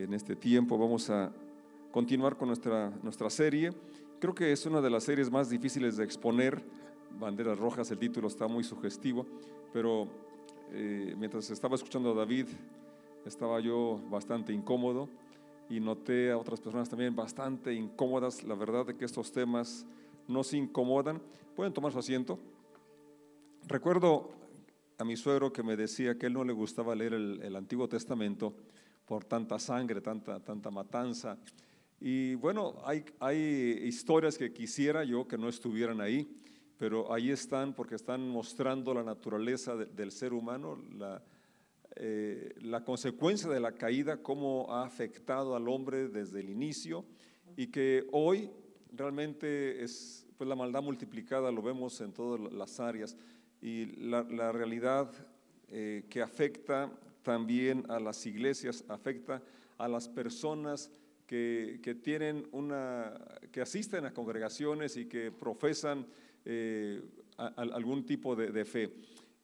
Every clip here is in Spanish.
En este tiempo vamos a continuar con nuestra, nuestra serie. Creo que es una de las series más difíciles de exponer. Banderas Rojas, el título está muy sugestivo, pero eh, mientras estaba escuchando a David, estaba yo bastante incómodo y noté a otras personas también bastante incómodas. La verdad de que estos temas no se incomodan. Pueden tomar su asiento. Recuerdo a mi suegro que me decía que él no le gustaba leer el Antiguo Testamento por tanta sangre, tanta, tanta matanza. Y bueno, hay, hay historias que quisiera yo que no estuvieran ahí, pero ahí están porque están mostrando la naturaleza del ser humano, la, eh, la consecuencia de la caída, cómo ha afectado al hombre desde el inicio y que hoy realmente es pues la maldad multiplicada, lo vemos en todas las áreas y la, la realidad eh, que afecta también a las iglesias, afecta a las personas que, que tienen una, que asisten a congregaciones y que profesan eh, algún tipo de, de, fe.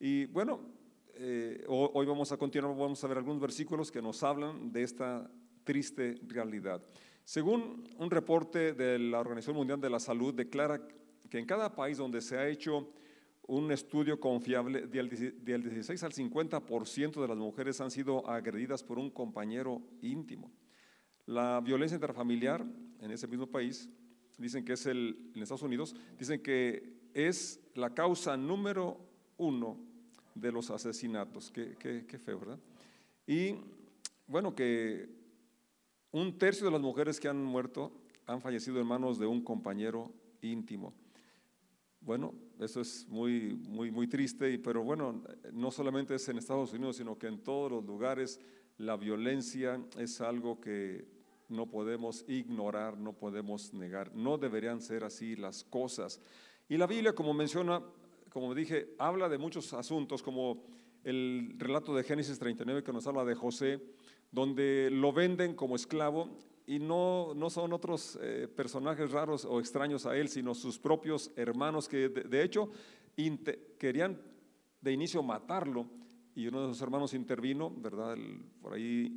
Y bueno, eh, hoy vamos a continuar, vamos a ver algunos versículos que nos hablan de esta triste realidad. Según un reporte de la Organización Mundial de la Salud, declara que en cada país donde se ha hecho un estudio confiable, del 16 al 50% de las mujeres han sido agredidas por un compañero íntimo. La violencia interfamiliar en ese mismo país, dicen que es el, en Estados Unidos, dicen que es la causa número uno de los asesinatos. Qué, qué, ¿verdad? Y bueno, que un tercio de las mujeres que han muerto han fallecido en manos de un compañero íntimo. Bueno, eso es muy, muy, muy triste, pero bueno, no solamente es en Estados Unidos, sino que en todos los lugares la violencia es algo que no podemos ignorar, no podemos negar. No deberían ser así las cosas. Y la Biblia, como menciona, como dije, habla de muchos asuntos, como el relato de Génesis 39 que nos habla de José, donde lo venden como esclavo y no, no son otros eh, personajes raros o extraños a él, sino sus propios hermanos que de, hecho querían de inicio matarlo y uno de sus hermanos intervino, ¿verdad? Por ahí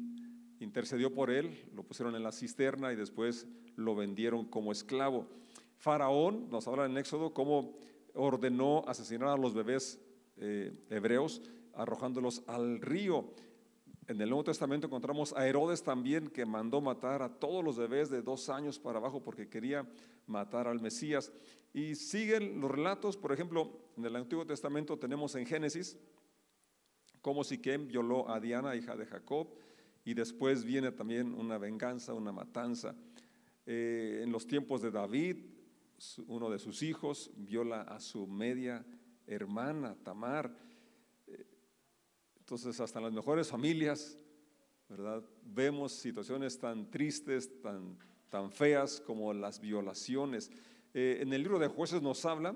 intercedió por él, lo pusieron en la cisterna y después lo vendieron como esclavo. Faraón, nos habla en Éxodo, cómo ordenó asesinar a los bebés eh, hebreos arrojándolos al río. En el Nuevo Testamento encontramos a Herodes también que mandó matar a todos los bebés de dos años para abajo porque quería matar al Mesías. Y siguen los relatos, por ejemplo, en el Antiguo Testamento tenemos en Génesis cómo Siquem violó a Diana, hija de Jacob, y después viene también una venganza, una matanza. Eh, en los tiempos de David, uno de sus hijos viola a su media hermana, Tamar. Entonces, hasta las mejores familias, ¿verdad? Vemos situaciones tan tristes, tan, tan feas como las violaciones. Eh, en el libro de jueces nos habla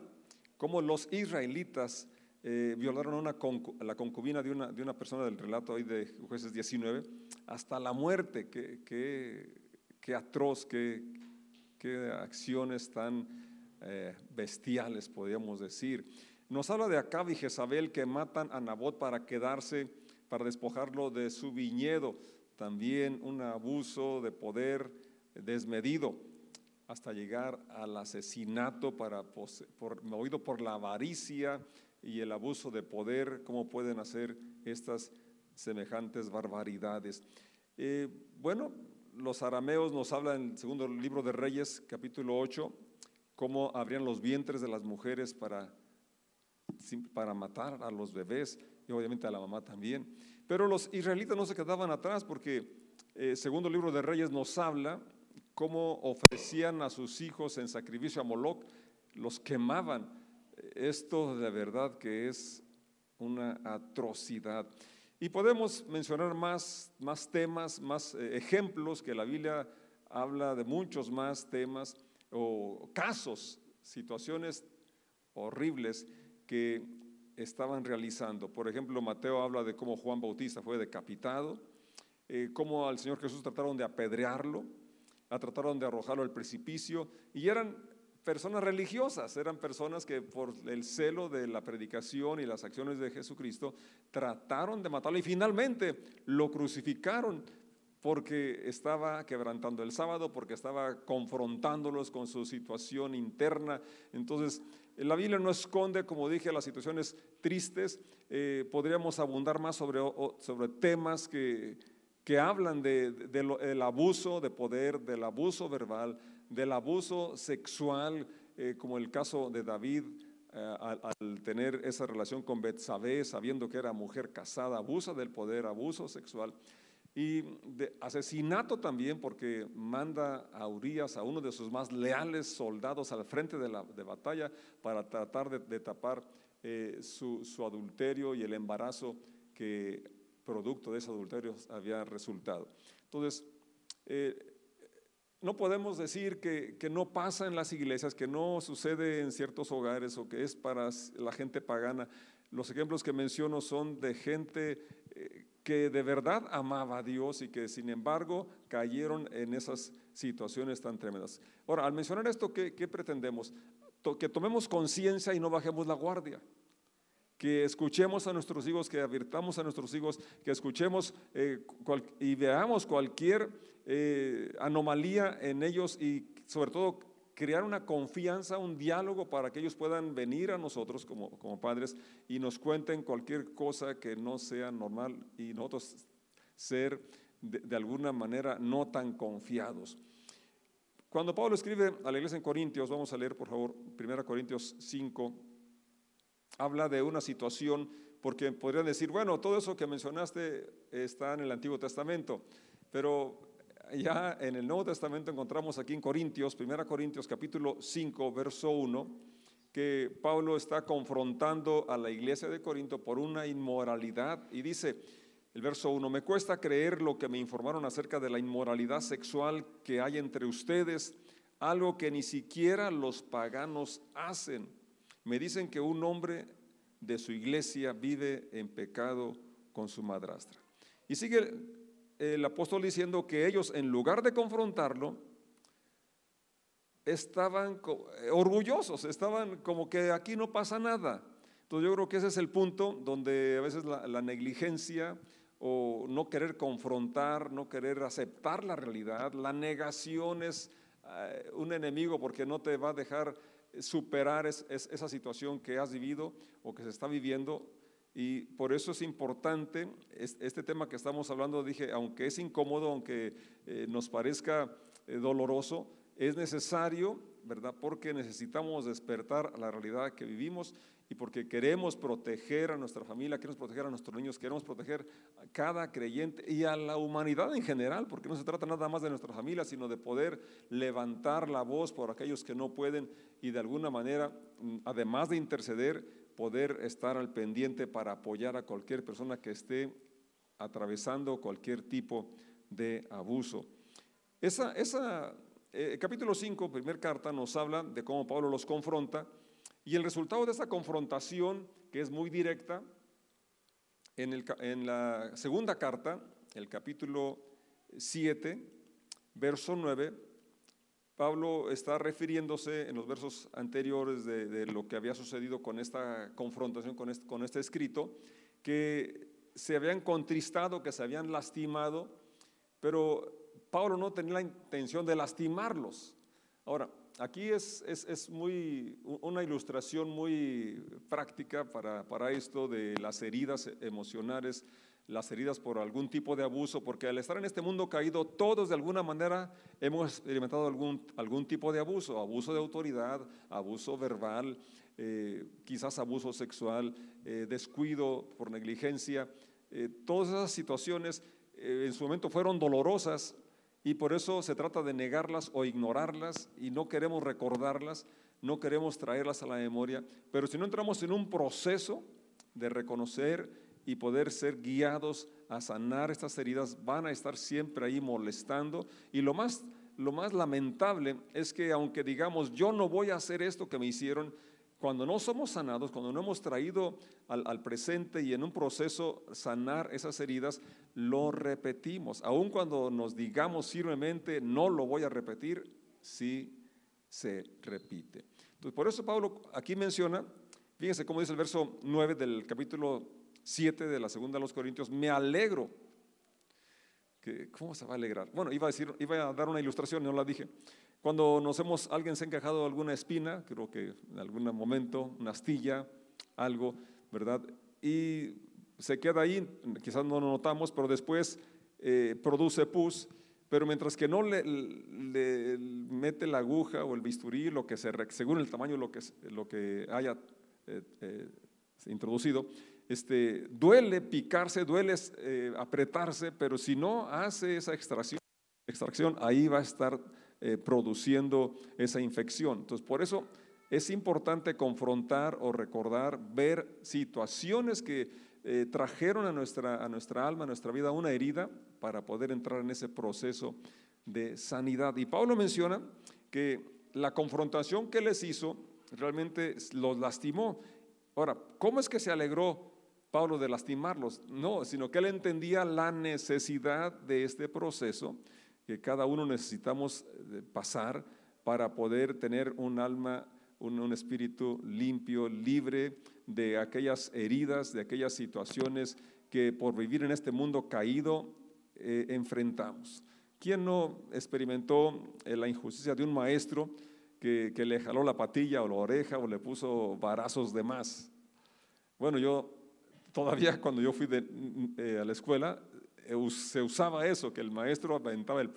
cómo los israelitas eh, violaron a, la concubina de una, de una, persona del relato ahí de jueces 19 hasta la muerte. Qué, qué, qué atroz, qué, qué, acciones tan eh, bestiales, podríamos decir. Nos habla de Acab y Jezabel que matan a Nabot para quedarse, para despojarlo de su viñedo. También un abuso de poder desmedido hasta llegar al asesinato para por, movido por la avaricia y el abuso de poder, cómo pueden hacer estas semejantes barbaridades. Eh, bueno, los arameos nos hablan en el segundo libro de Reyes, capítulo 8, cómo abrían los vientres de las mujeres para para matar a los bebés y obviamente a la mamá también. Pero los israelitas no se quedaban atrás porque eh, segundo el libro de Reyes nos habla cómo ofrecían a sus hijos en sacrificio a Moloch, los quemaban. Esto de verdad que es una atrocidad. Y podemos mencionar más, más temas, más eh, ejemplos que la Biblia habla de muchos más temas o casos, situaciones horribles que estaban realizando. Por ejemplo, Mateo habla de cómo Juan Bautista fue decapitado, eh, cómo al Señor Jesús trataron de apedrearlo, trataron de arrojarlo al precipicio, y eran personas religiosas, eran personas que por el celo de la predicación y las acciones de Jesucristo trataron de matarlo y finalmente lo crucificaron. porque estaba quebrantando el sábado, porque estaba confrontándolos con su situación interna. Entonces, la Biblia no esconde, como dije, las situaciones tristes. Eh, podríamos abundar más sobre, sobre temas que, que hablan del abuso de poder, del abuso verbal, del abuso sexual, eh, como el caso de David. Eh, al, tener esa relación con Betsabé, sabiendo que era mujer casada, abusa del poder, abuso sexual. Y de asesinato también porque manda a Urias, a uno de sus más leales soldados, al frente de la de batalla para tratar de, tapar eh, su, adulterio y el embarazo que producto de ese adulterio había resultado. Entonces, eh, no podemos decir que, que, no pasa en las iglesias, que no sucede en ciertos hogares o que es para la gente pagana. Los ejemplos que menciono son de gente eh, que de verdad amaba a Dios y que sin embargo cayeron en esas situaciones tan tremendas. Ahora, al mencionar esto, ¿qué, pretendemos? que tomemos conciencia y no bajemos la guardia. Que escuchemos a nuestros hijos, que advirtamos a nuestros hijos, que escuchemos eh, y veamos cualquier eh, anomalía en ellos y sobre todo crear una confianza, un diálogo para que ellos puedan venir a nosotros como, como padres y nos cuenten cualquier cosa que no sea normal y nosotros ser de, alguna manera no tan confiados. Cuando Pablo escribe a la iglesia en Corintios, vamos a leer por favor 1 Corintios 5, habla de una situación, porque podrían decir, bueno, todo eso que mencionaste está en el Antiguo Testamento, pero ya en el Nuevo Testamento encontramos aquí en Corintios, 1 Corintios capítulo 5, verso 1, que Pablo está confrontando a la iglesia de Corinto por una inmoralidad y dice, el verso 1, me cuesta creer lo que me informaron acerca de la inmoralidad sexual que hay entre ustedes, algo que ni siquiera los paganos hacen. Me dicen que un hombre de su iglesia vive en pecado con su madrastra. Y sigue el apóstol diciendo que ellos, en lugar de confrontarlo, estaban eh, orgullosos, estaban como que aquí no pasa nada. Entonces yo creo que ese es el punto donde a veces la, negligencia o no querer confrontar, no querer aceptar la realidad, la negación es eh, un enemigo porque no te va a dejar superar esa situación que has vivido o que se está viviendo y por eso es importante este tema que estamos hablando, dije, aunque es incómodo, aunque eh, nos parezca eh, doloroso, es necesario, ¿verdad? Porque necesitamos despertar a la realidad que vivimos y porque queremos proteger a nuestra familia, queremos proteger a nuestros niños, queremos proteger a cada creyente y a la humanidad en general, porque no se trata nada más de nuestra familia, sino de poder levantar la voz por aquellos que no pueden y de alguna manera, mm, además de interceder, poder estar al pendiente para apoyar a cualquier persona que esté atravesando cualquier tipo de abuso. Esa, esa eh, capítulo 5, primer carta, nos habla de cómo Pablo los confronta y el resultado de esa confrontación, que es muy directa, en, el, en la segunda carta, el capítulo 7, verso 9, Pablo está refiriéndose en los versos anteriores de, lo que había sucedido con esta confrontación, con este, con este, escrito, que se habían contristado, que se habían lastimado, pero Pablo no tenía la intención de lastimarlos. Ahora, aquí es, es, muy, una ilustración muy práctica para, para esto de las heridas emocionales las heridas por algún tipo de abuso, porque al estar en este mundo caído, todos de alguna manera hemos experimentado algún, algún tipo de abuso, abuso de autoridad, abuso verbal, eh, quizás abuso sexual, eh, descuido por negligencia. Eh, todas esas situaciones en su momento fueron dolorosas y por eso se trata de negarlas o ignorarlas y no queremos recordarlas, no queremos traerlas a la memoria, pero si no entramos en un proceso de reconocer, y poder ser guiados a sanar estas heridas van a estar siempre ahí molestando. Y lo más, lo más lamentable es que aunque digamos, yo no voy a hacer esto que me hicieron, cuando no somos sanados, cuando no hemos traído al, presente y en un proceso sanar esas heridas, lo repetimos. Aun cuando nos digamos firmemente, no lo voy a repetir, sí se repite. Entonces, por eso Pablo aquí menciona, fíjense cómo dice el verso 9 del capítulo 7 de la segunda de los Corintios, me alegro que ¿cómo se va a alegrar? Bueno, iba a, decir, iba a dar una ilustración, no la dije. Cuando nos hemos, alguien se ha encajado alguna espina, creo que en algún momento, una astilla, algo, ¿verdad? Y se queda ahí, quizás no lo notamos, pero después eh, produce pus, pero mientras que no le, mete la aguja o el bisturí, lo que se, según el tamaño lo que, lo que haya eh, eh, introducido, este, duele picarse, duele apretarse, pero si no hace esa extracción, extracción ahí va a estar produciendo esa infección. Entonces, por eso es importante confrontar o recordar, ver situaciones que eh, trajeron a nuestra, a nuestra alma, a nuestra vida, una herida para poder entrar en ese proceso de sanidad. Y Pablo menciona que la confrontación que les hizo realmente los lastimó. Ahora, ¿cómo es que se alegró Pablo de lastimarlos? No, sino que él entendía la necesidad de este proceso que cada uno necesitamos eh, pasar para poder tener un alma un, espíritu limpio, libre de aquellas heridas, de aquellas situaciones que por vivir en este mundo caído eh, enfrentamos. ¿Quién no experimentó eh, la injusticia de un maestro que, le jaló la patilla o la oreja o le puso varazos de más? Bueno, yo todavía cuando yo fui eh, a la escuela se usaba eso, que el maestro aventaba el,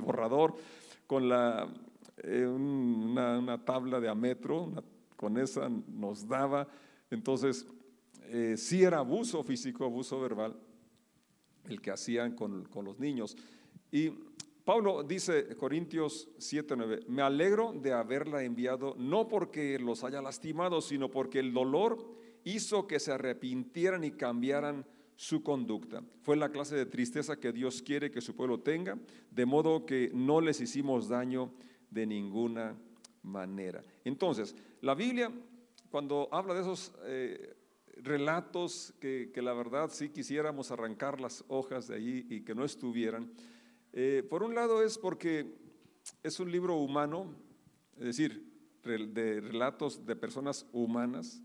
borrador con eh, una, tabla de a metro, con esa nos daba. Entonces, eh, sí era abuso físico, abuso verbal, el que hacían con, con los niños. Y Pablo dice, Corintios 7:9, me alegro de haberla enviado, no porque los haya lastimado, sino porque el dolor hizo que se arrepintieran y cambiaran su conducta. Fue la clase de tristeza que Dios quiere que su pueblo tenga, de modo que no les hicimos daño de ninguna manera. Entonces, la Biblia, cuando habla de esos eh, relatos que, la verdad sí quisiéramos arrancar las hojas de allí y que no estuvieran, eh, por un lado es porque es un libro humano, es decir, de relatos de personas humanas,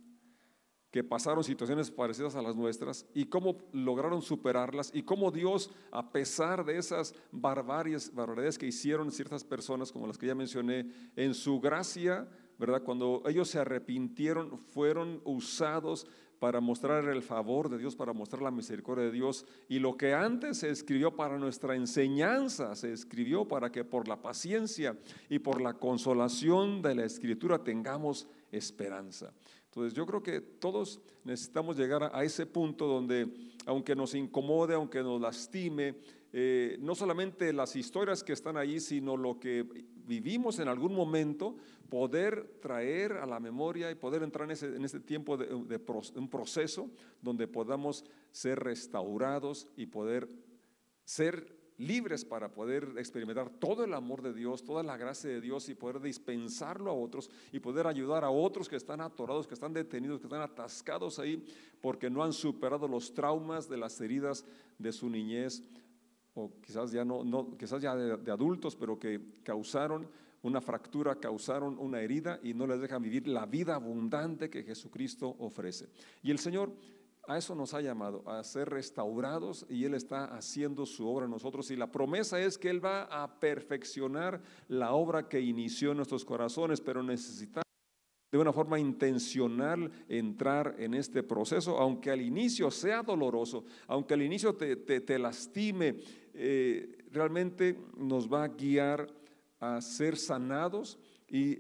que pasaron situaciones parecidas a las nuestras y cómo lograron superarlas y cómo Dios, a pesar de esas barbaries, barbaridades que hicieron ciertas personas, como las que ya mencioné, en su gracia, ¿verdad? Cuando ellos se arrepintieron, fueron usados para mostrar el favor de Dios, para mostrar la misericordia de Dios. Y lo que antes se escribió para nuestra enseñanza, se escribió para que por la paciencia y por la consolación de la escritura tengamos esperanza. Entonces yo creo que todos necesitamos llegar a, ese punto donde, aunque nos incomode, aunque nos lastime, eh, no solamente las historias que están allí, sino lo que vivimos en algún momento, poder traer a la memoria y poder entrar en ese, tiempo de un proceso donde podamos ser restaurados y poder ser libres para poder experimentar todo el amor de Dios, toda la gracia de Dios y poder dispensarlo a otros y poder ayudar a otros que están atorados, que están detenidos, que están atascados ahí porque no han superado los traumas de las heridas de su niñez o quizás ya no, quizás ya de, de adultos, pero que causaron una fractura, causaron una herida y no les dejan vivir la vida abundante que Jesucristo ofrece. Y el Señor a eso nos ha llamado, a ser restaurados y Él está haciendo su obra en nosotros. Y la promesa es que Él va a perfeccionar la obra que inició en nuestros corazones, pero necesitamos de una forma intencional entrar en este proceso, aunque al inicio sea doloroso, aunque al inicio te, lastime, eh, realmente nos va a guiar a ser sanados y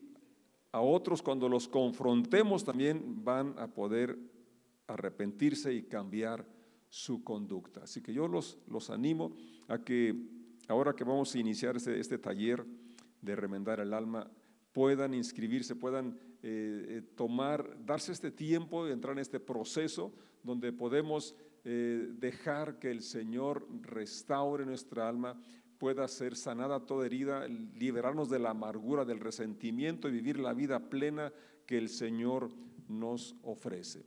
a otros cuando los confrontemos también van a poder arrepentirse y cambiar su conducta. Así que yo los, los animo a que ahora que vamos a iniciar este, este taller de remendar el alma, puedan inscribirse, puedan eh, eh, tomar, darse este tiempo de entrar en este proceso donde podemos eh, dejar que el Señor restaure nuestra alma, pueda ser sanada toda herida, liberarnos de la amargura, del resentimiento y vivir la vida plena que el Señor nos ofrece.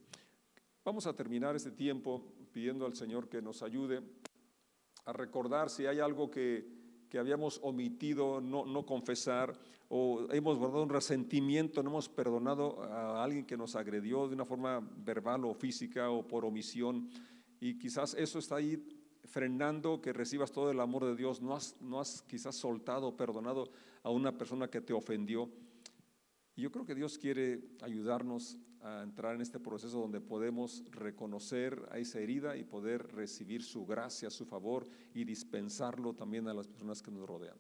Vamos a terminar este tiempo pidiendo al Señor que nos ayude a recordar si hay algo que, habíamos omitido, no, no, confesar, o hemos guardado un resentimiento, no hemos perdonado a alguien que nos agredió de una forma verbal o física o por omisión, y quizás eso está ahí frenando que recibas todo el amor de Dios, no has, no has quizás soltado, perdonado a una persona que te ofendió. Yo creo que Dios quiere ayudarnos a entrar en este proceso donde podemos reconocer a esa herida y poder recibir su gracia, su favor y dispensarlo también a las personas que nos rodean.